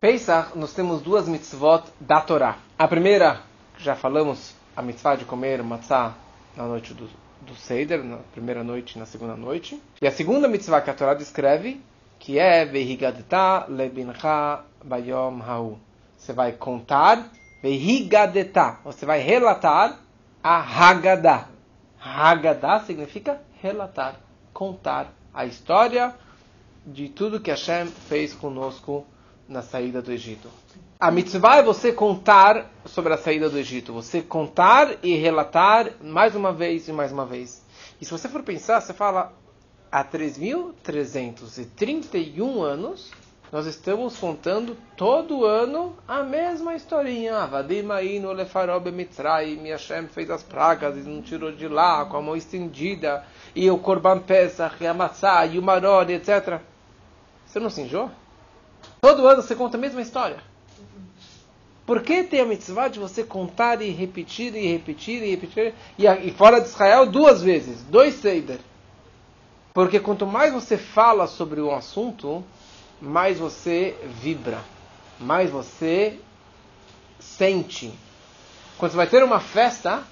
Pesach, nós temos duas mitzvot da Torá. A primeira, já falamos, a mitzvah de comer matzah na noite do, do Seder, na primeira noite e na segunda noite. E a segunda mitzvah que a Torá descreve, que é Vehigadeta lebincha bayom ha'u. Você vai contar, Vehigadeta, você vai relatar a Haggadah. Haggadah significa relatar, contar a história de tudo que Hashem fez conosco na saída do Egito. A mitzvah é você contar sobre a saída do Egito. Você contar e relatar mais uma vez e mais uma vez. E se você for pensar, você fala, há 3.331 anos, nós estamos contando todo ano a mesma historinha. Vadimainu lefarob mitzrayim, Hashem fez as pragas e não tirou de lá com a mão estendida, e o korban pesach, e a matzah, e o maror, etc. Você não se enjoa? Todo ano você conta a mesma história. Por que tem a mitzvah de você contar e repetir e repetir e repetir? E, e fora de Israel, duas vezes, dois Seider. Porque quanto mais você fala sobre um assunto, mais você vibra, mais você sente. Quando você vai ter uma festa,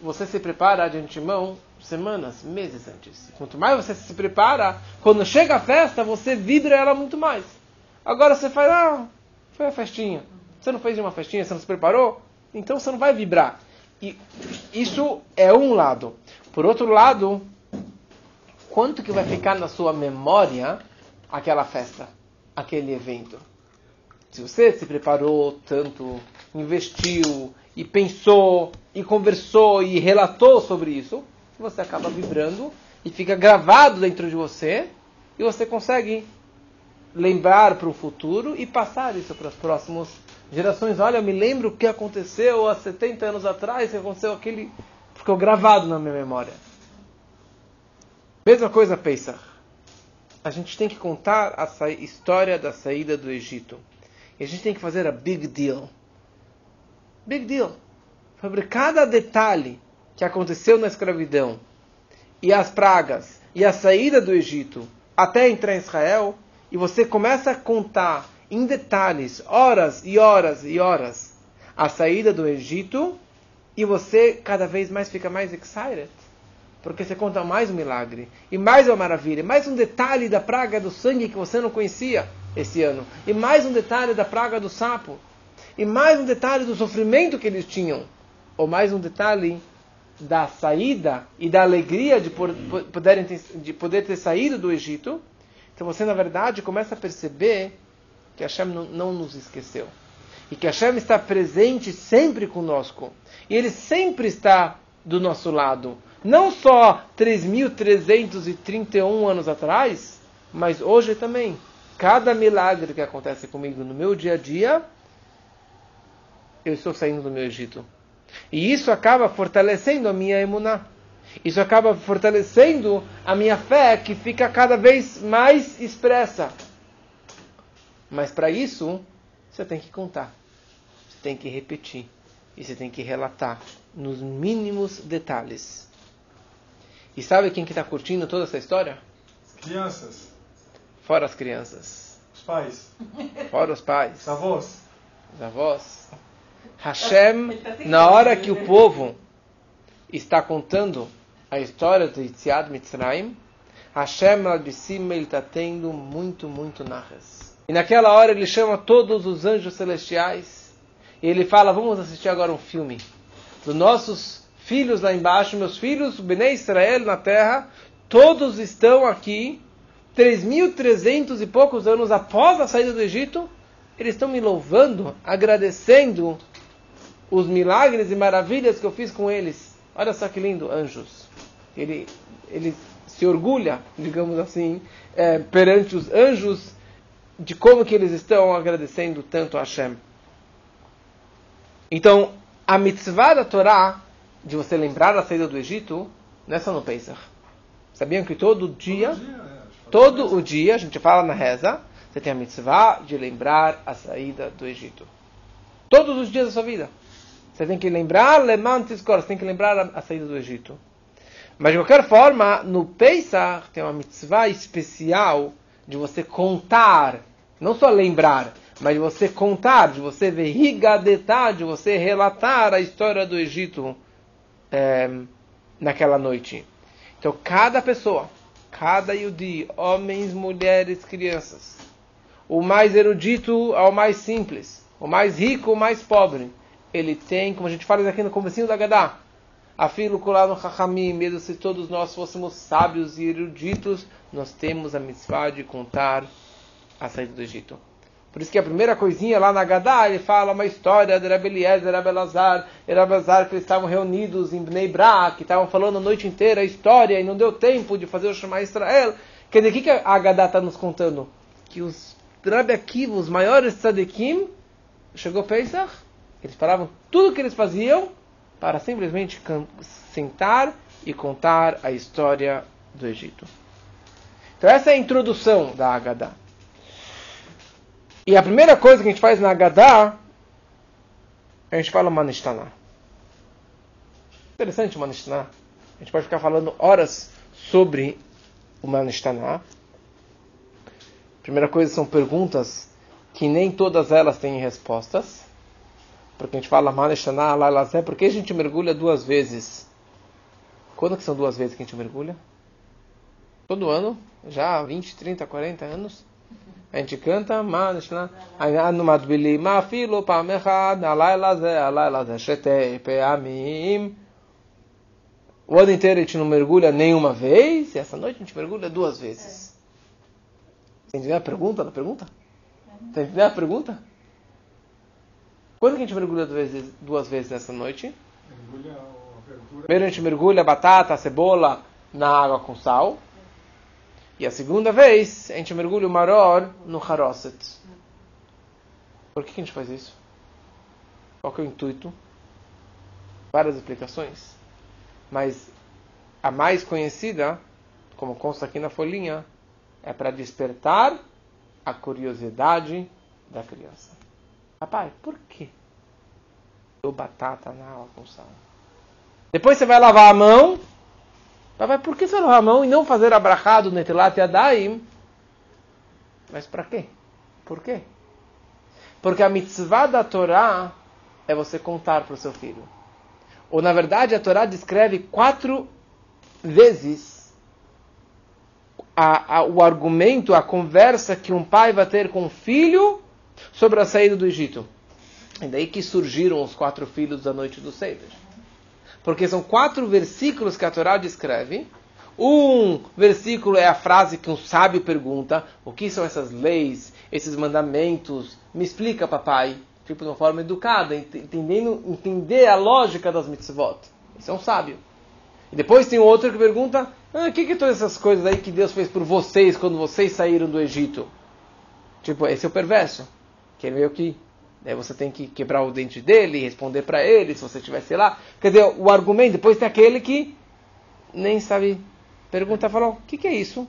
você se prepara de antemão semanas, meses antes. Quanto mais você se prepara, quando chega a festa, você vibra ela muito mais. Agora você faz, ah, foi a festinha. Você não fez uma festinha, você não se preparou? Então você não vai vibrar. E isso é um lado. Por outro lado, quanto que vai ficar na sua memória aquela festa, aquele evento? Se você se preparou tanto, investiu e pensou e conversou e relatou sobre isso, você acaba vibrando e fica gravado dentro de você e você consegue lembrar para o futuro e passar isso para as próximas gerações. Olha, eu me lembro o que aconteceu há 70 anos atrás, que aconteceu aquele. ficou gravado na minha memória. Mesma coisa, Pesach. A gente tem que contar a história da saída do Egito. E a gente tem que fazer a big deal. Big deal. Sobre cada detalhe que aconteceu na escravidão, e as pragas, e a saída do Egito, até entrar em Israel, e você começa a contar em detalhes, horas e horas e horas, a saída do Egito, e você cada vez mais fica mais excited. Porque você conta mais um milagre, e mais uma maravilha, mais um detalhe da praga do sangue que você não conhecia esse ano, e mais um detalhe da praga do sapo, e mais um detalhe do sofrimento que eles tinham, ou mais um detalhe da saída e da alegria de, ter, de poder ter saído do Egito, então você, na verdade, começa a perceber que Hashem não, não nos esqueceu. E que Hashem está presente sempre conosco. E Ele sempre está do nosso lado. Não só 3.331 anos atrás, mas hoje também. Cada milagre que acontece comigo no meu dia a dia, eu estou saindo do meu Egito. E isso acaba fortalecendo a minha emuná. Isso acaba fortalecendo a minha fé, que fica cada vez mais expressa. Mas para isso, você tem que contar. Você tem que repetir. E você tem que relatar nos mínimos detalhes. E sabe quem que está curtindo toda essa história? As crianças. Fora as crianças. Os pais. Fora os pais. Os avós. Os avós. Hashem, na hora que o povo está contando a história de Yitziad Mitzrayim, Hashem lá de cima ele está tendo muito, muito narras. E naquela hora ele chama todos os anjos celestiais e ele fala: Vamos assistir agora um filme dos nossos filhos lá embaixo, meus filhos, Bnei Israel na terra, todos estão aqui, 3.300 e poucos anos após a saída do Egito, eles estão me louvando, agradecendo os milagres e maravilhas que eu fiz com eles. Olha só que lindo, anjos. Ele, ele se orgulha, digamos assim, é, perante os anjos de como que eles estão agradecendo tanto a Hashem. Então, a mitzvah da Torá, de você lembrar a saída do Egito, não é só no Pesach. Sabiam que todo dia, todo, dia, é, todo o dia, a gente fala na reza, você tem a mitzvah de lembrar a saída do Egito. Todos os dias da sua vida. Você tem que lembrar você tem que lembrar a, saída do Egito. Mas de qualquer forma, no Pesach tem uma mitzvah especial de você contar, não só lembrar, mas de você contar, de você verrigadetar, de você relatar a história do Egito é, naquela noite. Então, cada pessoa, cada Yudi, homens, mulheres, crianças, o mais erudito ao mais simples, o mais rico ao mais pobre, ele tem, como a gente fala aqui no comecinho da Gadá, Afilo lá no Chachamim, mesmo se todos nós fôssemos sábios e eruditos, nós temos a mitzvah de contar a saída do Egito. Por isso que a primeira coisinha lá na Gadá, ele fala uma história de Rabbi Eliezer, Rabbi Elazar, Rabbi Elazar, que eles estavam reunidos em Bnei Brak, que estavam falando a noite inteira a história e não deu tempo de fazer o chamar Israel. Quer dizer, o que a Gadá está nos contando? Que os Rabbi Akiva, os maiores tzadikim, chegou Pesach, eles paravam tudo o que eles faziam para simplesmente sentar e contar a história do Egito. Então essa é a introdução da Agadá. E a primeira coisa que a gente faz na Agadá, a gente fala Manishtaná. Interessante o Manishtaná. A gente pode ficar falando horas sobre o Manishtaná. Primeira coisa são perguntas que nem todas elas têm respostas. Porque a gente fala Manishtaná, Lailazé, por que a gente mergulha duas vezes? Quando que são duas vezes que a gente mergulha? Todo ano, já há 20, 30, 40 anos. A gente canta, Anu Madbili, Mafilo Pamechad, Alailazé, Alailazé, Shetei, Peamim. O ano inteiro a gente não mergulha nenhuma vez, e essa noite a gente mergulha duas vezes. Você entendeu a pergunta da pergunta? Você entendeu a pergunta? Quando que a gente mergulha duas vezes, duas vezes nessa noite? Mergulha Primeiro a gente mergulha a batata, a cebola na água com sal. E a segunda vez, a gente mergulha o maror no haroset. Por que a gente faz isso? Qual é o intuito? Várias explicações. Mas a mais conhecida, como consta aqui na folhinha, é para despertar a curiosidade da criança. Papai, por que eu batata na água com sal? Depois você vai lavar a mão Papai, por que você lavar a mão e não fazer abrahado netelat yadaim? Mas para quê? Por quê? Porque a mitzvah da Torá é você contar para o seu filho. Ou na verdade a Torá descreve quatro vezes a, a, o argumento, a conversa que um pai vai ter com o filho sobre a saída do Egito. E daí que surgiram os quatro filhos da noite do Seder porque são quatro versículos que a Torá descreve. Um versículo é a frase que um sábio pergunta: o que são essas leis, esses mandamentos? Me explica, papai. Tipo, de uma forma educada, entendendo, entender a lógica das mitzvot. Isso é um sábio. E depois tem outro que pergunta: ah, o que, que todas essas coisas aí que Deus fez por vocês quando vocês saíram do Egito? Tipo, esse é o perverso. Que é meio que Daí você tem que quebrar o dente dele, responder para ele, se você estivesse lá. Quer dizer, o argumento, depois tem aquele que nem sabe perguntar, falar, o que, que é isso?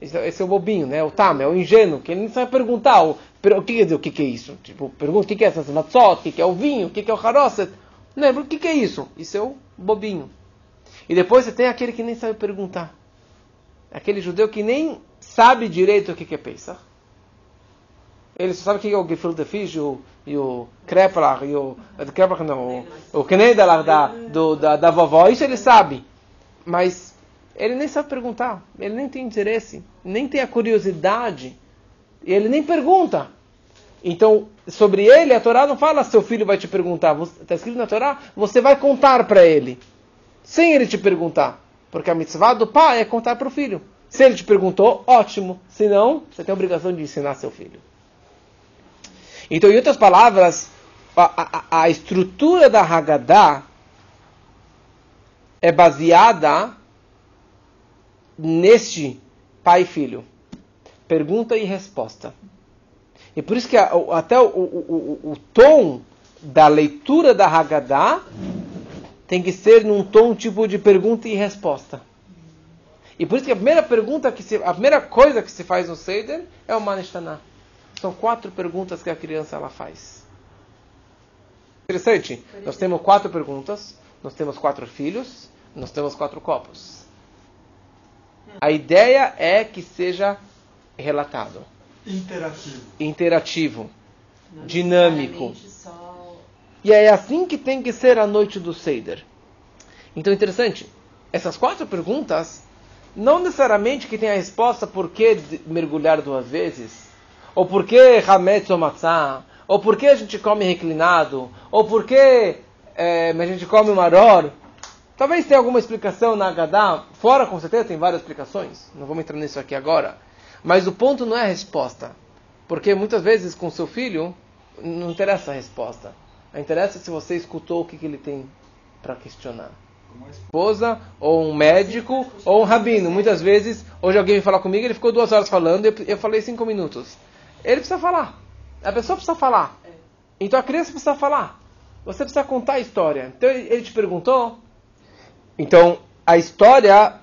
Esse, esse, é o bobinho, né? O tam, é o ingênuo, que ele nem sabe perguntar o, o que quer dizer o que, que é isso. Tipo, pergunta o que, que é essa matzot, o que, que é o vinho, o que, que é o haroset. Lembra, o que, que é isso? Isso é o bobinho. E depois você tem aquele que nem sabe perguntar. Aquele judeu que nem sabe direito o que, que é Pesach. Ele sabe que é o gefilte fish, o e o Kreplach, e o. Kreplach não, o, o da, do, da, da vovó, isso ele sabe. Mas ele nem sabe perguntar, ele nem tem interesse, nem tem a curiosidade, e ele nem pergunta. Então, sobre ele, a Torá não fala seu filho vai te perguntar. Está escrito na Torá, você vai contar para ele, sem ele te perguntar. Porque a mitzvah do pai é contar para o filho. Se ele te perguntou, ótimo. Se não, você tem a obrigação de ensinar seu filho. Então, em outras palavras, a, a, a estrutura da Haggadah é baseada neste pai e filho. Pergunta e resposta. E por isso que a, até o, o, o, o, tom da leitura da Haggadah tem que ser num tom tipo de pergunta e resposta. E por isso que a primeira pergunta que se, a primeira coisa que se faz no Seder é o Manishtanah. São quatro perguntas que a criança ela faz. Interessante. Nós temos quatro perguntas, nós temos quatro filhos, nós temos quatro copos. A ideia é que seja relatado. Interativo. Interativo. Não dinâmico. só- E é assim que tem que ser a noite do Seider. Então, interessante, essas quatro perguntas, não necessariamente que tem a resposta por que mergulhar duas vezes, ou por que Hametz ou Matzah, ou por que a gente come reclinado, ou por que eh, a gente come maror. Talvez tenha alguma explicação na Haggadah, fora com certeza tem várias explicações, não vamos entrar nisso aqui agora. Mas o ponto não é a resposta, porque muitas vezes com seu filho não interessa a resposta. Interessa se você escutou o que, que ele tem para questionar. Esposa, ou um médico, ou um rabino. Muitas vezes, hoje alguém veio falar comigo, ele ficou duas horas falando, eu, eu falei cinco minutos. Ele precisa falar. A pessoa precisa falar. Então a criança precisa falar. Você precisa contar a história. Então ele te perguntou. Então a história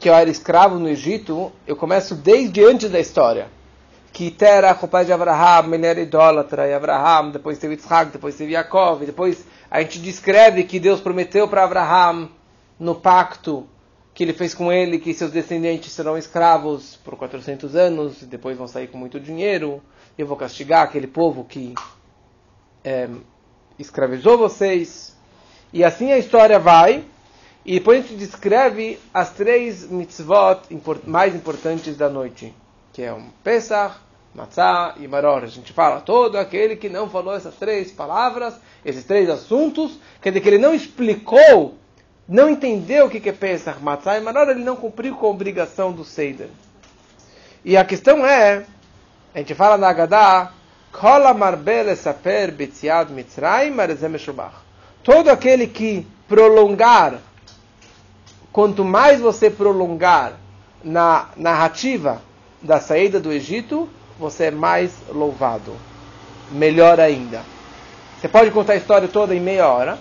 que eu era escravo no Egito, eu começo desde antes da história. Que Terah, o pai de Abraham, ele era idólatra, e Abraham, depois teve Isaac, depois teve Jacob, depois a gente descreve que Deus prometeu para Abraham, no pacto que ele fez com ele, que seus descendentes serão escravos por 400 anos, e depois vão sair com muito dinheiro, e eu vou castigar aquele povo que é, escravizou vocês. E assim a história vai, e depois a gente descreve as três mitzvot mais importantes da noite, que é um Pesach, Matzah e Maror. A gente fala, todo aquele que não falou essas três palavras, esses três assuntos, quer dizer que ele não explicou, não entendeu o que é Pesach, Matzah e Maror, ele não cumpriu com a obrigação do Seider. E a questão é, a gente fala na Haggadah. Todo aquele que prolongar, quanto mais você prolongar na narrativa da saída do Egito, você é mais louvado. Melhor ainda. Você pode contar a história toda em meia hora,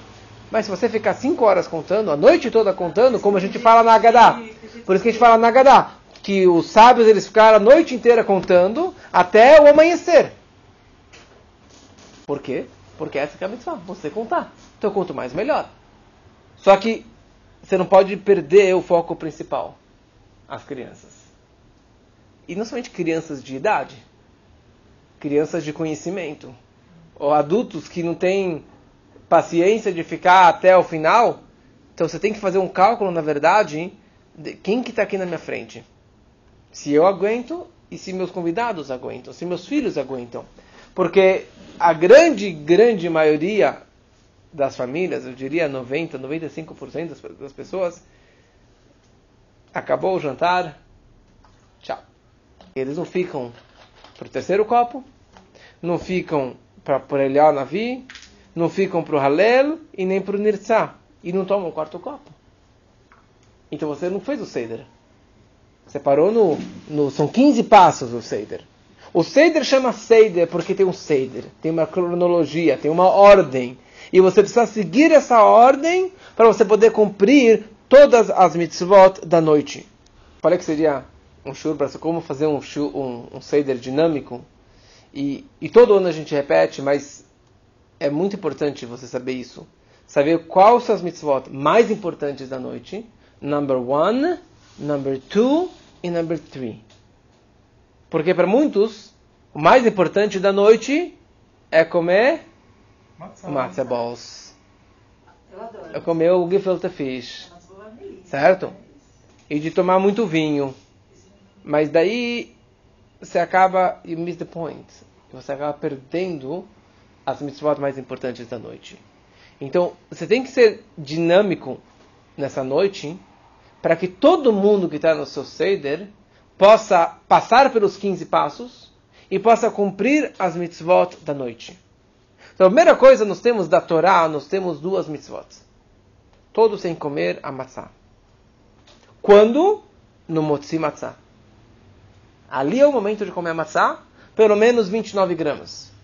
mas se você ficar cinco horas contando, a noite toda contando, como a gente fala na Haggadah. Por isso que a gente fala na Haggadah, que os sábios eles ficaram a noite inteira contando até o amanhecer. Por quê? Porque essa que é a mitzvah, você contar. Então quanto mais, melhor. Só que você não pode perder o foco principal, as crianças. E não somente crianças de idade, crianças de conhecimento, ou adultos que não têm paciência de ficar até o final. Então você tem que fazer um cálculo, na verdade, de quem que está aqui na minha frente. Se eu aguento e se meus convidados aguentam, se meus filhos aguentam. Porque a grande, grande maioria das famílias, eu diria 90, 95% das, pessoas, acabou o jantar, tchau. Eles não ficam para o terceiro copo, não ficam para olhar o Navi, não ficam para o Halel e nem para o Nirtzah. E não tomam o quarto copo. Então você não fez o Seder. Você parou no, no. São 15 passos o Seder. O Seder chama Seder porque tem um Seder, tem uma cronologia, tem uma ordem. E você precisa seguir essa ordem para você poder cumprir todas as mitzvot da noite. Falei que seria um shur para como fazer um, shur, um, um Seder dinâmico. E, e todo ano a gente repete, mas é muito importante você saber isso. Saber quais são as mitzvot mais importantes da noite. Number one, number two e number three. Porque para muitos, o mais importante da noite é comer matzah balls. Eu adoro. É comer o gefilte fish. Delícia. Certo? E de tomar muito vinho. Mas daí você acaba, you miss the point. Você acaba perdendo as mitzvot mais importantes da noite. Então, você tem que ser dinâmico nessa noite para que todo mundo que está no seu Seder possa passar pelos 15 passos e possa cumprir as mitzvot da noite. Então, a primeira coisa, nós temos da Torá, nós temos duas mitzvot. Todos sem comer a matzah. Quando? No Motzi Matzah. Ali é o momento de comer a matzah, pelo menos 29 gramas.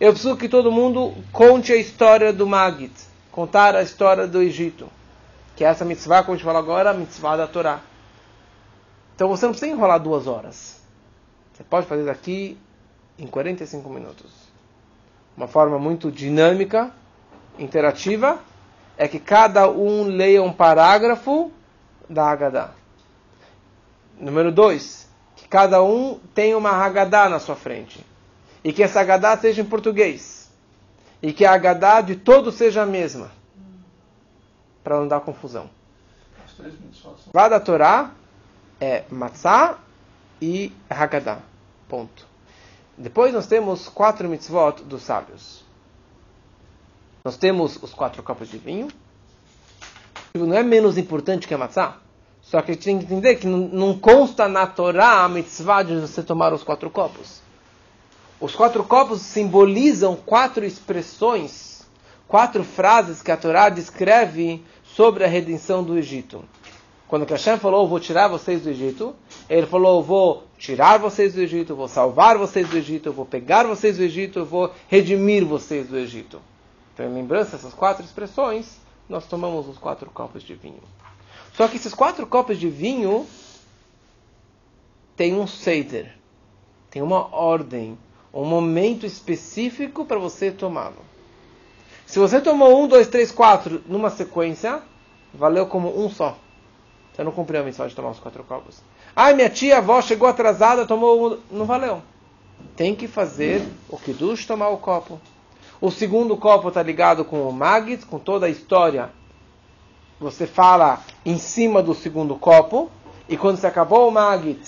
Eu preciso que todo mundo conte a história do Magid, contar a história do Egito. Que é essa mitzvah, como a gente fala agora, a mitzvah da Torá. Então você não precisa enrolar duas horas. Você pode fazer daqui em 45 minutos. Uma forma muito dinâmica, interativa, é que cada um leia um parágrafo da Haggadah. Número dois, que cada um tenha uma Haggadah na sua frente. E que essa Agadá seja em português, e que a Agadá de todos seja a mesma, para não dar confusão. Lá da Torá é Matzah e Haggadah. Ponto. Depois nós temos quatro mitzvot dos sábios. Nós temos os quatro copos de vinho. Não é menos importante que a matzah. Só que a gente tem que entender que não consta na Torá a mitzvah de você tomar os quatro copos. Os quatro copos simbolizam quatro expressões, quatro frases que a Torá descreve sobre a redenção do Egito. Quando Hashem falou, vou tirar vocês do Egito, ele falou, vou tirar vocês do Egito, vou salvar vocês do Egito, vou pegar vocês do Egito, vou redimir vocês do Egito. Então, em lembrança dessas quatro expressões, nós tomamos os quatro copos de vinho. Só que esses quatro copos de vinho têm um seder, tem uma ordem, um momento específico para você tomá-lo. Se você tomou um, dois, três, quatro numa sequência, valeu como um só. Você não cumpriu a missão de tomar os quatro copos. Ai, minha tia, avó chegou atrasada, tomou um. Não valeu. Tem que fazer o Kiddush tomar o copo. O segundo copo está ligado com o Magit, com toda a história. Você fala em cima do segundo copo. E quando você acabou o Magit,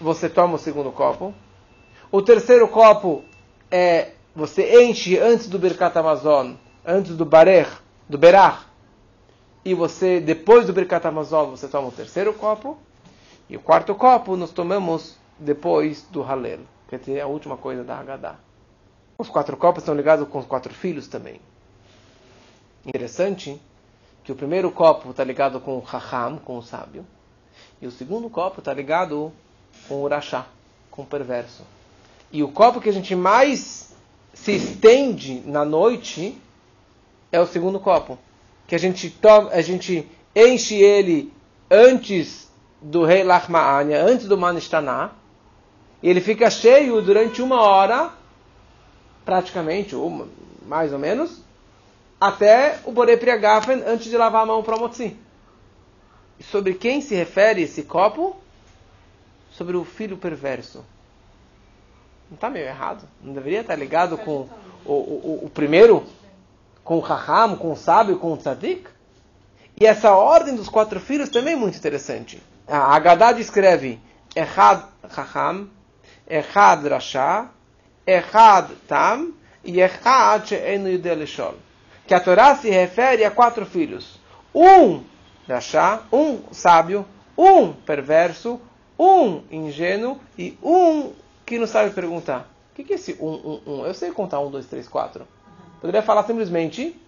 você toma o segundo copo. O terceiro copo é você enche antes do Birkat Amazon, antes do Barer, do Berach, e você, depois do Birkat Amazon, você toma o terceiro copo, e o quarto copo nós tomamos depois do Halel, que é a última coisa da Haggadah. Os quatro copos estão ligados com os quatro filhos também. Interessante que o primeiro copo está ligado com o Raham, com o sábio, e o segundo copo está ligado com o Rashá, com o perverso. E o copo que a gente mais se estende na noite é o segundo copo que a gente toma, a gente enche ele antes do rei Lachmaania, antes do Manishtaná, e ele fica cheio durante uma hora, praticamente, ou mais ou menos, até o Borei Priagafen, antes de lavar a mão para o Motzi. Sobre quem se refere esse copo? Sobre o filho perverso. Não está meio errado? Não deveria estar ligado com o, o, o primeiro com o Raham, com o sábio, com o Tzadik. E essa ordem dos quatro filhos também é muito interessante. A Haggadah descreve Echad Raham, Echad Rasha, Echad Tam e Echad She'enu Yudelishol. Que a Torá se refere a quatro filhos. Um Rasha, um sábio, um perverso, um ingênuo e um que não sabe perguntar. O que é esse um, um, um? Eu sei contar um, dois, três, quatro. Poderia falar simplesmente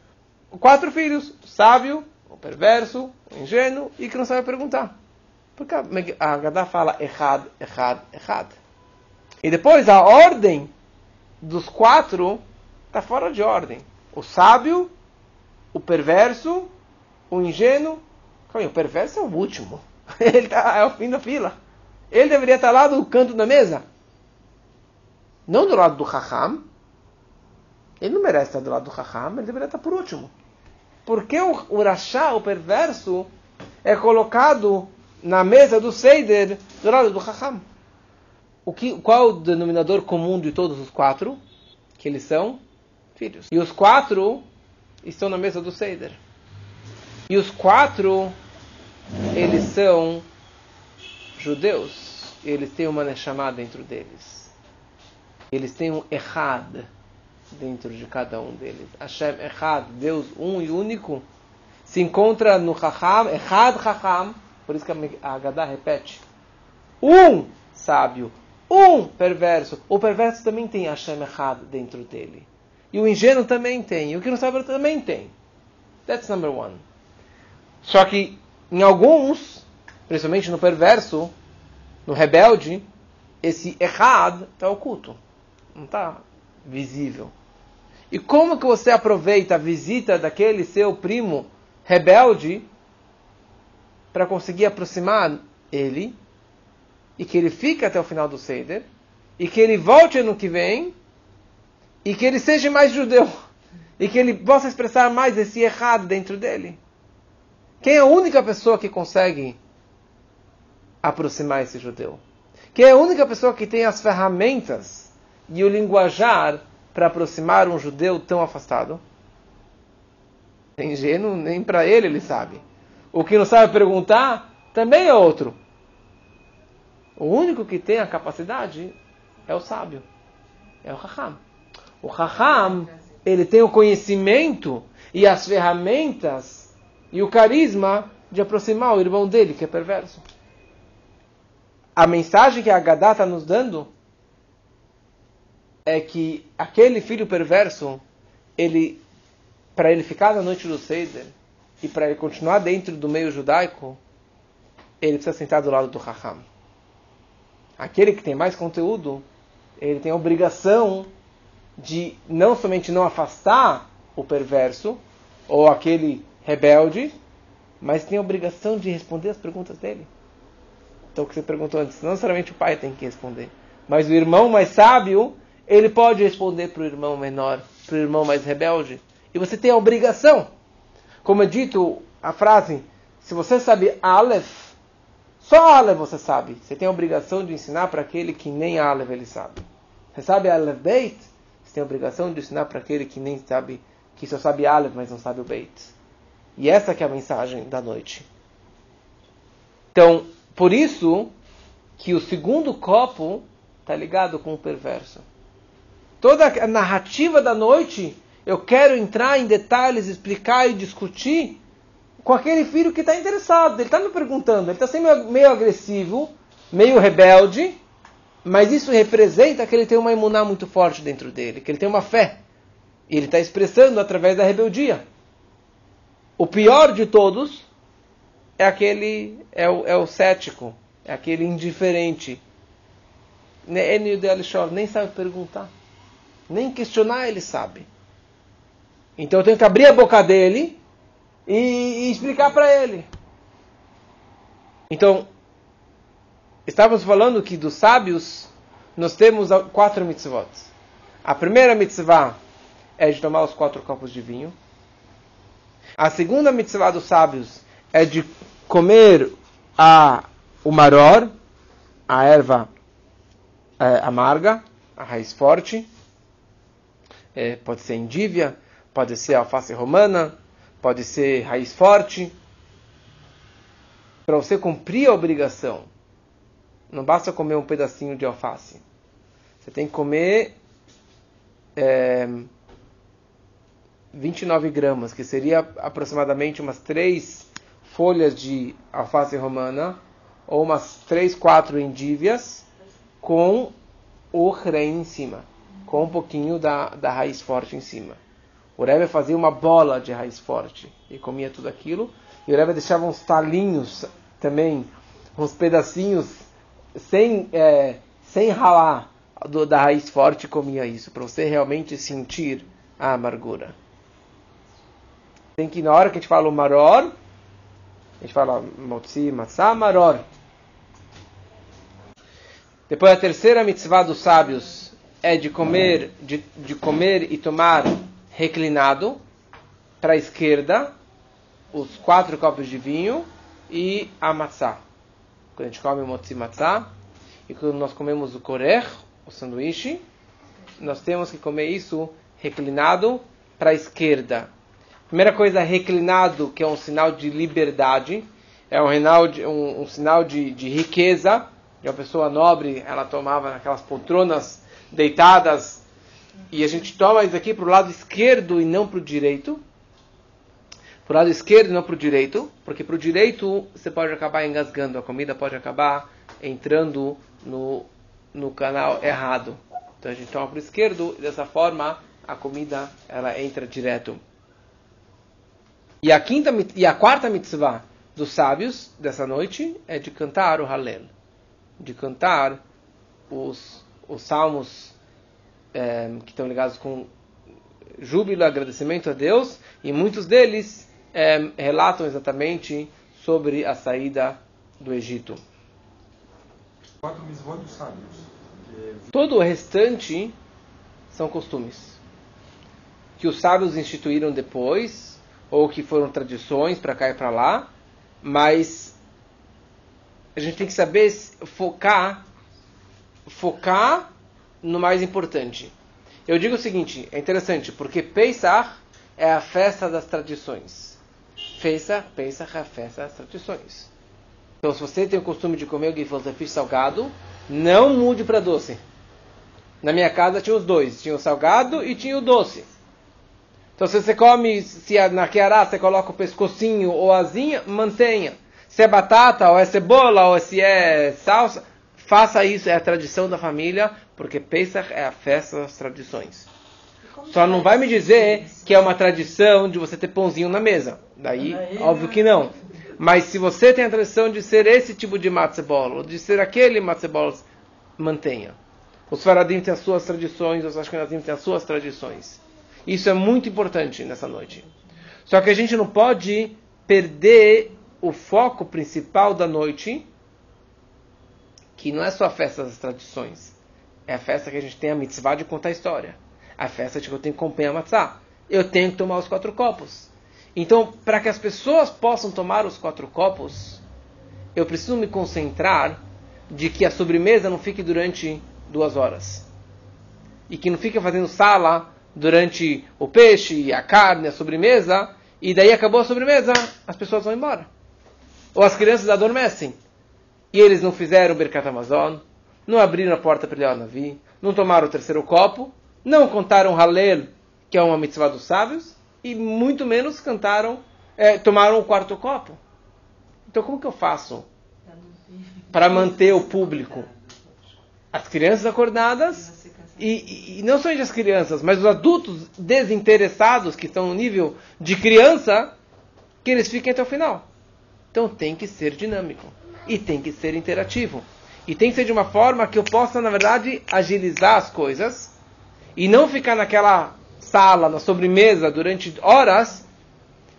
quatro filhos, o sábio, o perverso, o ingênuo e que não sabe perguntar. Porque a Gadá fala errado, errado, errado. E depois a ordem dos quatro está fora de ordem. O sábio, o perverso, o ingênuo. O perverso é o último. Ele tá, é o fim da fila. Ele deveria estar lá do canto da mesa. Não do lado do Raham, ele não merece estar do lado do Raham, ele deveria estar por último. Porque o, o Rashá, o perverso, é colocado na mesa do Seider do lado do Raham. O que, qual o denominador comum de todos os quatro? Que eles são filhos. E os quatro estão na mesa do Seider. E os quatro, eles são judeus. Eles têm uma chamada dentro deles. Eles têm um errado dentro de cada um deles. Hashem Echad, Deus um e único, se encontra no Chacham, Echad Chacham, por isso que a Haggadah repete, um sábio, um perverso. O perverso também tem Hashem Echad dentro dele. E o ingênuo também tem. E o que não sabe também tem. That's number one. Só que em alguns, principalmente no perverso, no rebelde, esse errado está oculto. Não está visível. E como que você aproveita a visita daquele seu primo rebelde para conseguir aproximar ele e que ele fique até o final do Seder e que ele volte ano que vem e que ele seja mais judeu e que ele possa expressar mais esse errado dentro dele? Quem é a única pessoa que consegue aproximar esse judeu? Quem é a única pessoa que tem as ferramentas e o linguajar para aproximar um judeu tão afastado? É ingênuo, nem para ele ele sabe. O que não sabe perguntar também é outro. O único que tem a capacidade é o sábio, é o Raham. O Raham, ele tem o conhecimento e as ferramentas e o carisma de aproximar o irmão dele, que é perverso. A mensagem que a Gadá está nos dando é que aquele filho perverso, ele, para ele ficar na noite do Seder e para ele continuar dentro do meio judaico, ele precisa sentar do lado do Raham. Aquele que tem mais conteúdo, ele tem a obrigação de não somente não afastar o perverso ou aquele rebelde, mas tem a obrigação de responder as perguntas dele. Então, o que você perguntou antes, não necessariamente o pai tem que responder, mas o irmão mais sábio, ele pode responder para o irmão menor, para o irmão mais rebelde. E você tem a obrigação. Como é dito a frase, se você sabe Aleph, só Aleph você sabe. Você tem a obrigação de ensinar para aquele que nem Aleph ele sabe. Você sabe Aleph Beit? Você tem a obrigação de ensinar para aquele que nem sabe, que só sabe Aleph, mas não sabe o Beit. E essa que é a mensagem da noite. Então, por isso que o segundo copo está ligado com o perverso. Toda a narrativa da noite, eu quero entrar em detalhes, explicar e discutir com aquele filho que está interessado. Ele está me perguntando, ele está sendo meio agressivo, meio rebelde, mas isso representa que ele tem uma imuná muito forte dentro dele, que ele tem uma fé. E ele está expressando através da rebeldia. O pior de todos é aquele, é o, é o cético, é aquele indiferente. Nem sabe perguntar, nem questionar ele sabe. Então eu tenho que abrir a boca dele e, e explicar para ele. Então, estávamos falando que dos sábios nós temos quatro mitzvot. A primeira mitzvah é de tomar os quatro copos de vinho. A segunda mitzvah dos sábios é de comer a, o maror, a erva é, amarga, a raiz forte. É, pode ser endívia, pode ser alface romana, pode ser raiz forte. Para você cumprir a obrigação, não basta comer um pedacinho de alface. Você tem que comer é, 29 gramas, que seria aproximadamente umas 3 folhas de alface romana, ou umas 3, 4 endívias, com o rei em cima, com um pouquinho da, da raiz forte em cima. O Rebbe fazia uma bola de raiz forte e comia tudo aquilo. E o Rebbe deixava uns talinhos também, uns pedacinhos sem, é, sem ralar do, da raiz forte e comia isso, para você realmente sentir a amargura. Tem que, na hora que a gente fala o maror, a gente fala motzi, matzah, maror. Depois a terceira mitzvah dos sábios é de comer, de, de comer e tomar reclinado para a esquerda, os quatro copos de vinho e a matzá. Quando a gente come o motzi matzá, e quando nós comemos o korer, o sanduíche, nós temos que comer isso reclinado para a esquerda. Primeira coisa, reclinado, que é um sinal de liberdade, é um, de, um, um sinal de, de riqueza. E uma pessoa nobre, ela tomava aquelas poltronas deitadas e a gente toma isso aqui para o lado esquerdo e não para o direito. Para o lado esquerdo e não para o direito, porque para o direito você pode acabar engasgando, a comida pode acabar entrando no, no canal errado. Então a gente toma para o esquerdo e dessa forma a comida ela entra direto. E a, quinta, e a quarta mitzvah dos sábios dessa noite é de cantar o Halel, de cantar os, os salmos é, que estão ligados com júbilo, agradecimento a Deus, e muitos deles é, relatam exatamente sobre a saída do Egito. Todo o restante são costumes que os sábios instituíram depois, ou que foram tradições para cá e para lá, mas a gente tem que saber focar, focar no mais importante. Eu digo o seguinte, é interessante, porque Pesach é a festa das tradições. Pesach, Pesach é a festa das tradições. Então, se você tem o costume de comer o gefilte fish salgado, não mude para doce. Na minha casa tinha os dois, tinha o salgado e tinha o doce. Então, se você come, se na queará você coloca o pescocinho ou asinha, mantenha. Se é batata, ou é cebola, ou se é salsa, faça isso, é a tradição da família, porque Pesach é a festa das tradições. Só não vai me dizer que é uma tradição de você ter pãozinho na mesa. Daí, óbvio que não. Mas se você tem a tradição de ser esse tipo de matzebol, ou de ser aquele matzebol, mantenha. Os faradim têm as suas tradições, os ashkenazim têm as suas tradições. Isso é muito importante nessa noite. Só que a gente não pode perder o foco principal da noite, que não é só a festa das tradições. É a festa que a gente tem a mitzvah de contar a história. A festa de que eu tenho que acompanhar a matzah. Eu tenho que tomar os quatro copos. Então, para que as pessoas possam tomar os quatro copos, eu preciso me concentrar de que a sobremesa não fique durante duas horas. E que não fique fazendo sala durante o peixe, a carne, a sobremesa, e daí acabou a sobremesa, as pessoas vão embora. Ou as crianças adormecem. E eles não fizeram o Berkat Amazon, não abriram a porta para o Navi, não tomaram o terceiro copo, não contaram Halel, que é uma mitzvah dos sábios, e muito menos cantaram, é, tomaram o quarto copo. Então como que eu faço para manter o público? As crianças acordadas e, e, e não somente as crianças, mas os adultos desinteressados que estão no nível de criança, que eles fiquem até o final. Então tem que ser dinâmico e tem que ser interativo. E tem que ser de uma forma que eu possa, na verdade, agilizar as coisas e não ficar naquela sala, na sobremesa, durante horas,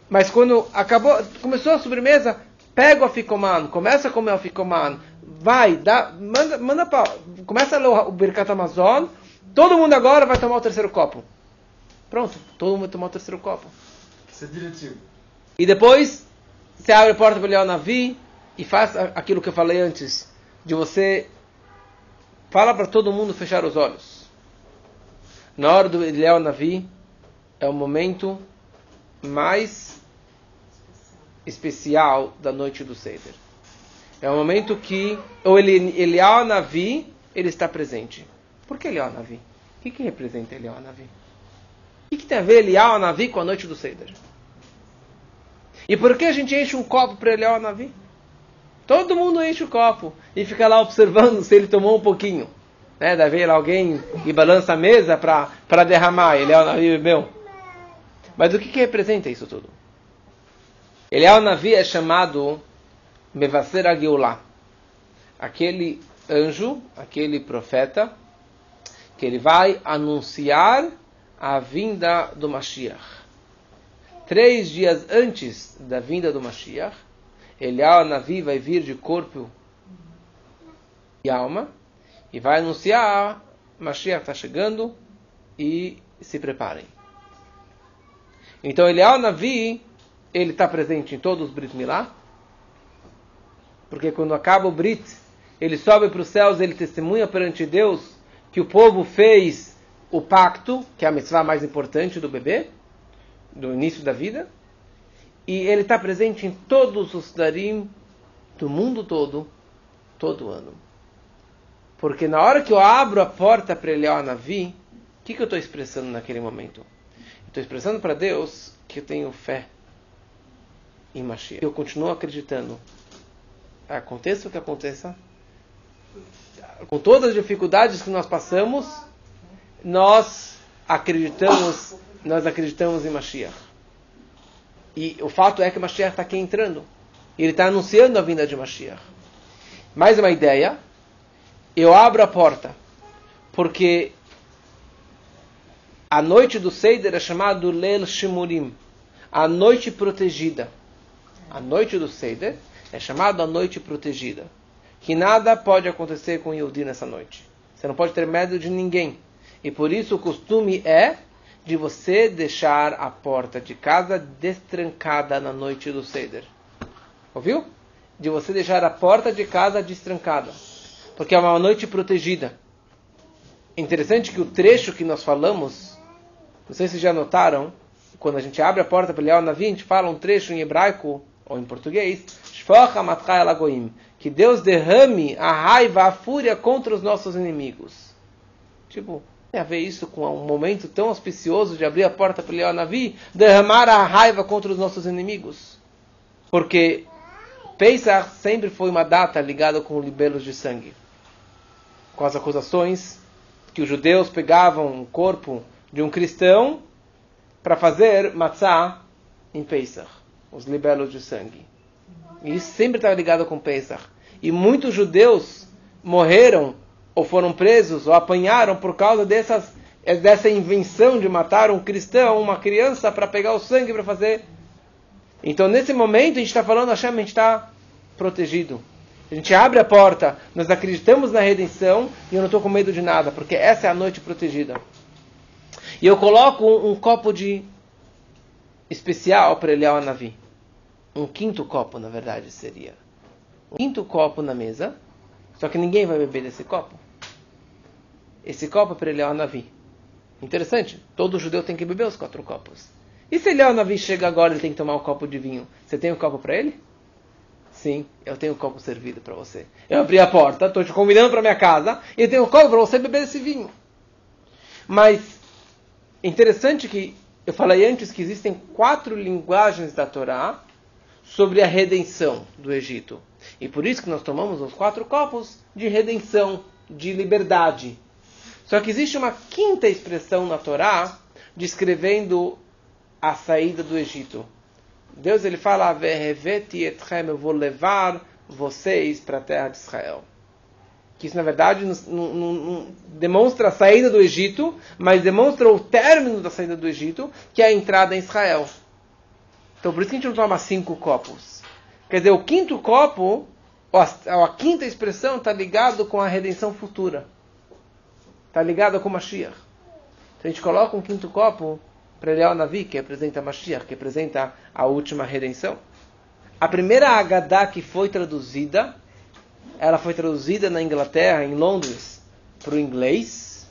mas quando acabou, começou a sobremesa, pega o aficoman, começa a comer o aficoman, vai, dá, manda, manda pra, começa a ler o Birkat Amazon, todo mundo agora vai tomar o terceiro copo. Pronto, todo mundo vai tomar o terceiro copo. Isso é diretivo. E depois, você abre a porta para o Navi e faz aquilo que eu falei antes, de você fala para todo mundo fechar os olhos. Na hora do Eliel Navi, é o momento mais especial da noite do Seder. É o momento que o Eliel Navi ele está presente. Por que Eliel Navi? O que, que representa Eliel Navi? O que, que tem a ver Eliel Navi com a noite do Seder? E por que a gente enche um copo para Eliel Navi? Todo mundo enche o copo e fica lá observando se ele tomou um pouquinho né? Daí vem alguém e balança a mesa para derramar. Ele é o navio bebeu. Mas o que, que representa isso tudo? Ele é o navio é chamado Mevaser Ageulah. Aquele anjo, aquele profeta, que ele vai anunciar a vinda do Mashiach. Três dias antes da vinda do Mashiach, Elial Navi vai vir de corpo e alma e vai anunciar Mashiach está chegando e se preparem. Então Elial Navi, ele está presente em todos os Brit Milá, porque quando acaba o Brit, ele sobe para os céus, ele testemunha perante Deus que o povo fez o pacto, que é a mitzvah mais importante do bebê, do início da vida, e ele está presente em todos os darim do mundo todo, todo ano. Porque na hora que eu abro a porta para ele, ó, Navi, o que, que eu estou expressando naquele momento? Estou expressando para Deus que eu tenho fé em Mashiach. Eu continuo acreditando. Aconteça o que aconteça, com todas as dificuldades que nós passamos, nós acreditamos, nós acreditamos em Mashiach. E o fato é que Mashiach está aqui entrando. Ele está anunciando a vinda de Mashiach. Mais uma ideia eu abro a porta, porque a noite do Seider é chamada Lel Shimurim, a noite protegida. A noite do Seider é chamada a noite protegida. Que nada pode acontecer com Yehudi nessa noite. Você não pode ter medo de ninguém. E por isso o costume é de você deixar a porta de casa destrancada na noite do Seder. Ouviu? De você deixar a porta de casa destrancada porque é uma noite protegida. interessante que o trecho que nós falamos, não sei se já notaram, quando a gente abre a porta para Eliyahu Navi, a gente fala um trecho em hebraico ou em português, que Deus derrame a raiva, a fúria contra os nossos inimigos. Tipo, tem a ver isso com um momento tão auspicioso de abrir a porta para Eliyahu Navi, derramar a raiva contra os nossos inimigos. Porque Pesach sempre foi uma data ligada com libelos de sangue. Com as acusações que os judeus pegavam o corpo de um cristão para fazer matzah em Pesach, os libelos de sangue. E isso sempre estava ligado com Pesach. E muitos judeus morreram, ou foram presos, ou apanharam por causa dessas, dessa invenção de matar um cristão, uma criança, para pegar o sangue para fazer. Então, nesse momento, a gente está falando, Hashem, a gente está protegido. A gente abre a porta, nós acreditamos na redenção e eu não estou com medo de nada, porque essa é a noite protegida. E eu coloco um, um copo de especial para Eliel Navi. Um quinto copo, na verdade, seria. Um quinto copo na mesa, só que ninguém vai beber desse copo. Esse copo é para Eliel Navi. Interessante, todo judeu tem que beber os quatro copos. E se Eliel Navi chega agora e tem que tomar um copo de vinho, você tem um copo para ele? Sim, eu tenho um copo servido para você. Eu abri a porta, estou te convidando para minha casa, e eu tenho um copo para você beber esse vinho. Mas, interessante que eu falei antes que existem quatro linguagens da Torá sobre a redenção do Egito. E por isso que nós tomamos os quatro copos de redenção, de liberdade. Só que existe uma quinta expressão na Torá descrevendo a saída do Egito. Deus ele fala, eu vou levar vocês para a terra de Israel. Que isso, na verdade, não, não, não, demonstra a saída do Egito, mas demonstra o término da saída do Egito, que é a entrada em Israel. Então, por isso que a gente não toma cinco copos. Quer dizer, o quinto copo, ou a, ou a quinta expressão, está ligado com a redenção futura. Está com Mashiach. Então, a gente coloca um quinto copo para Eliel Navi, que representa Mashiach, que representa a última redenção. A primeira Agadá que foi traduzida, ela foi traduzida na Inglaterra, em Londres, para o inglês.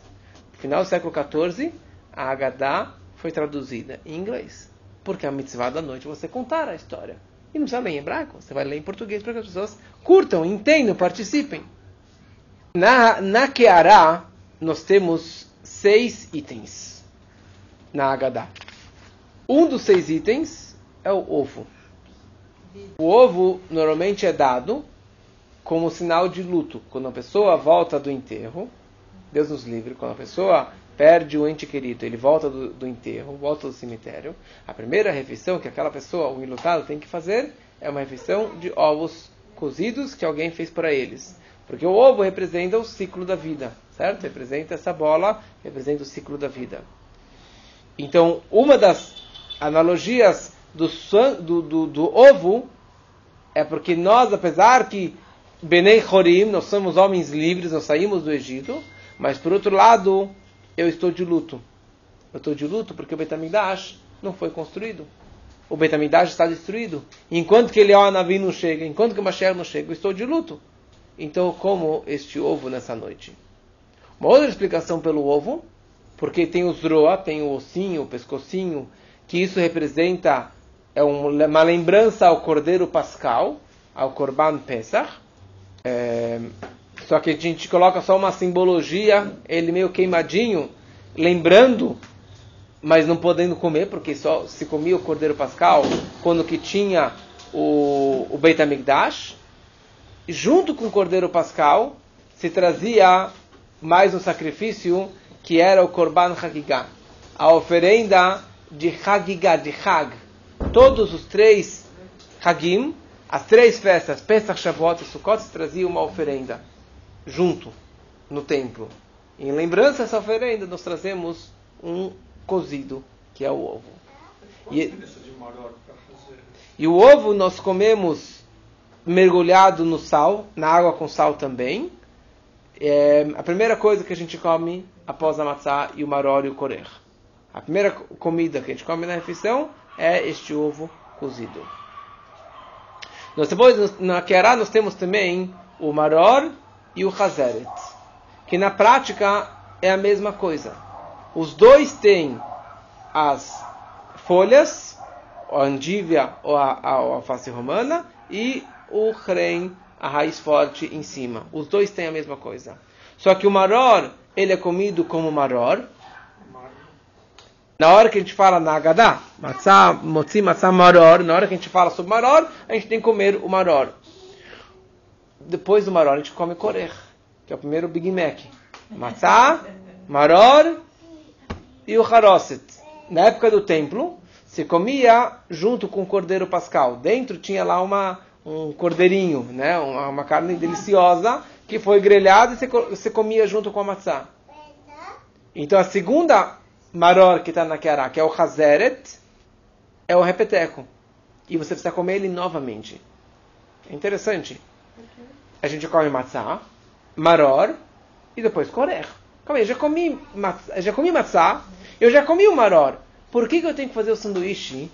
No final do século XIV, a Agadá foi traduzida em inglês. Porque a mitzvah da noite é você contar a história. E não precisa ler em hebraico, você vai ler em português para que as pessoas curtam, entendam, participem. Na, na Keará, nós temos seis itens na Agadá. Um dos seis itens é o ovo. O ovo normalmente é dado como sinal de luto. Quando a pessoa volta do enterro, Deus nos livre, quando a pessoa perde o ente querido, ele volta do, do enterro, volta do cemitério, a primeira refeição que aquela pessoa, o enlutado, tem que fazer é uma refeição de ovos cozidos que alguém fez para eles. Porque o ovo representa o ciclo da vida, certo? Representa essa bola, representa o ciclo da vida. Então, uma das analogias do, do, do, do ovo é porque nós, apesar que Benei Chorim, nós somos homens livres, nós saímos do Egito, mas por outro lado, eu estou de luto. Eu estou de luto porque o Betamidash não foi construído. O Betamidash está destruído. Enquanto que Eliyahu não chega, enquanto que o Mashiach não chega, eu estou de luto. Então eu como este ovo nessa noite. Uma outra explicação pelo ovo porque tem o zroa, tem o ossinho, o pescocinho, que isso representa é uma lembrança ao Cordeiro Pascal, ao Corban Pesach. É, só que a gente coloca só uma simbologia, ele meio queimadinho, lembrando, mas não podendo comer, porque só se comia o Cordeiro Pascal quando que tinha o, o Beit HaMikdash. Junto com o Cordeiro Pascal se trazia mais um sacrifício que era o Korban Hagigah, a oferenda de Hagigah, de Hag. Todos os três Hagim, as três festas, Pesach, Shavuot e Sukkot, traziam uma oferenda junto no templo. Em lembrança dessa oferenda, nós trazemos um cozido, que é o ovo. E, e o ovo nós comemos mergulhado no sal, na água com sal também. É, a primeira coisa que a gente come após a matzá e o maror e o korer. A primeira comida que a gente come na refeição é este ovo cozido. Nós depois, na Kerá, nós temos também o maror e o hazeret, que na prática é a mesma coisa. Os dois têm as folhas, a andívia ou a, a, a romana, e o ren, a raiz forte em cima. Os dois têm a mesma coisa. Só que o maror, ele é comido como maror. Na hora que a gente fala na Agadá, matzah, motzi, matzah, maror, na hora que a gente fala sobre maror, a gente tem que comer o maror. Depois do maror, a gente come korer, que é o primeiro Big Mac. Matzah, maror e o haroset. Na época do templo, se comia junto com o cordeiro pascal. Dentro tinha lá uma, um cordeirinho, né? uma, uma carne deliciosa, que foi grelhada e você, você comia junto com a matzah. Então a segunda maror que está na Kiara, que é o hazeret, é o repeteco. E você precisa comer ele novamente. É interessante. A gente come matzah, maror e depois korer. Calma aí, eu já comi, matzah, já comi matzah, eu já comi o maror. Por que, que eu tenho que fazer o sanduíche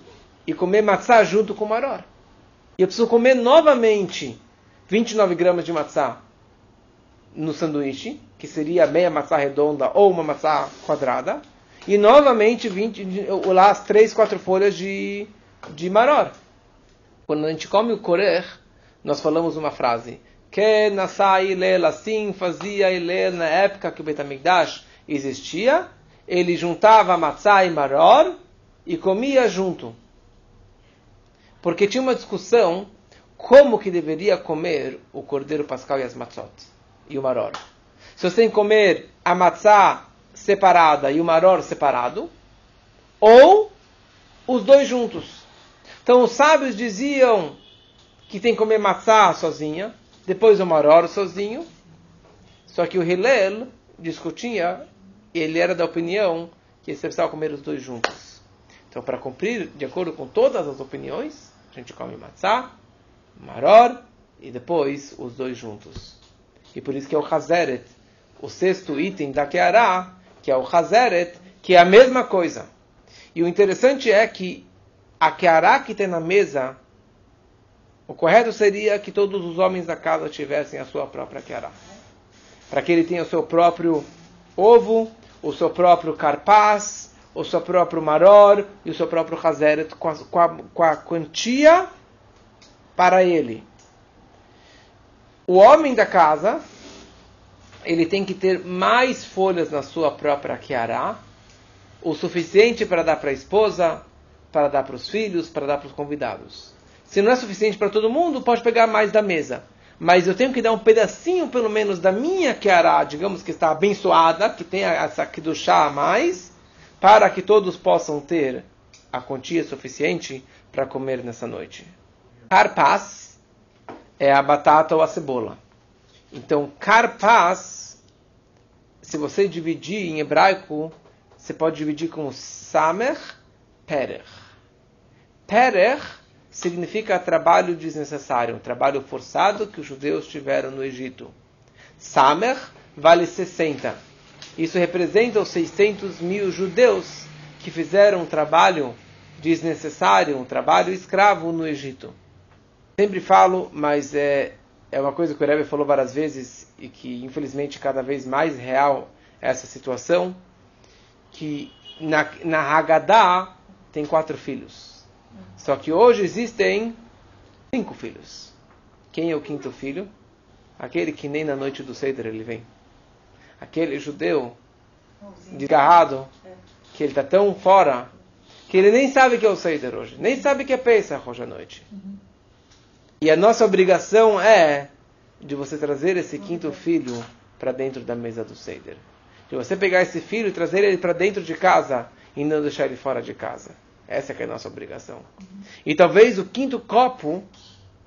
e comer matzah junto com o maror? E eu preciso comer novamente 29 gramas de matzah no sanduíche, que seria meia maçã redonda ou uma maçã quadrada, e novamente 20, lá as três, quatro folhas de, de maror. Quando a gente come o korer, nós falamos uma frase, que Nasai Ilel assim fazia Ilel na época que o Betamigdash existia, ele juntava matzah e maror e comia junto. Porque tinha uma discussão como que deveria comer o cordeiro pascal e as matzot e o maror. Se você tem que comer a matzá separada e o maror separado, ou os dois juntos. Então os sábios diziam que tem que comer matzá sozinha, depois o maror sozinho. Só que o Hillel discutia, ele era da opinião que você precisava comer os dois juntos. Então, para cumprir de acordo com todas as opiniões, a gente come matzá, maror e depois os dois juntos. E por isso que é o Hazeret, o sexto item da Keará, que é o Hazeret, que é a mesma coisa. E o interessante é que a Keará que tem na mesa, o correto seria que todos os homens da casa tivessem a sua própria Keará. Para que ele tenha o seu próprio ovo, o seu próprio carpaz, o seu próprio maror e o seu próprio Hazeret com a, com a, com a quantia para ele o homem da casa ele tem que ter mais folhas na sua própria kiará, o suficiente para dar para a esposa, para dar para os filhos, para dar para os convidados. Se não é suficiente para todo mundo, pode pegar mais da mesa. Mas eu tenho que dar um pedacinho, pelo menos, da minha kiará, digamos que está abençoada, que tem essa aqui do chá a mais, para que todos possam ter a quantia suficiente para comer nessa noite. Carpaz é a batata ou a cebola. Então, karpas, se você dividir em hebraico, você pode dividir com samer, perer. Perer significa trabalho desnecessário, um trabalho forçado que os judeus tiveram no Egito. Samer vale 60. Isso representa os 600 mil judeus que fizeram um trabalho desnecessário, um trabalho escravo no Egito. Sempre falo, mas é, é uma coisa que o Rebbe falou várias vezes e que infelizmente cada vez mais real é essa situação, que na, na Haggadah tem quatro filhos. Só que hoje existem cinco filhos. Quem é o quinto filho? Aquele que nem na noite do Seder ele vem. Aquele judeu desgarrado, que ele está tão fora, que ele nem sabe que é o Seder hoje, nem sabe que é Pesach hoje à noite. Uhum. E a nossa obrigação é de você trazer esse quinto filho para dentro da mesa do Seder. De você pegar esse filho e trazer ele para dentro de casa e não deixar ele fora de casa. Essa é a nossa obrigação. E talvez o quinto copo,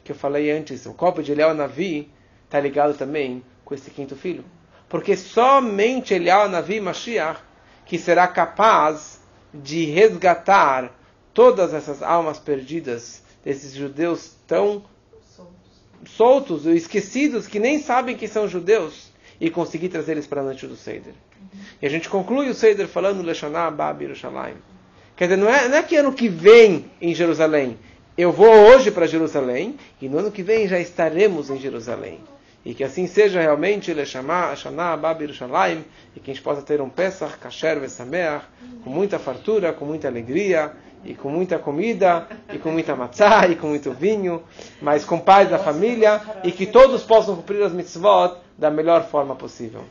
que eu falei antes, o copo de Eliel Navi, está ligado também com esse quinto filho. Porque somente Eliel Navi Mashiach que será capaz de resgatar todas essas almas perdidas desses judeus tão soltos esquecidos que nem sabem que são judeus e conseguir trazer eles para noite do Seder. Uhum. E a gente conclui o Seder falando Leshaná Bab Yerushalayim. Quer dizer, não é, não é que ano que vem em Jerusalém. Eu vou hoje para Jerusalém e no ano que vem já estaremos em Jerusalém. E que assim seja realmente Leshama, Shana, Abab, Yerushalayim, e que a gente possa ter um Pesach, Kasher, Vesameach, com muita fartura, com muita alegria, e com muita comida, e com muita matzá, e com muito vinho, mas com paz da família, e que todos possam cumprir as mitzvot da melhor forma possível.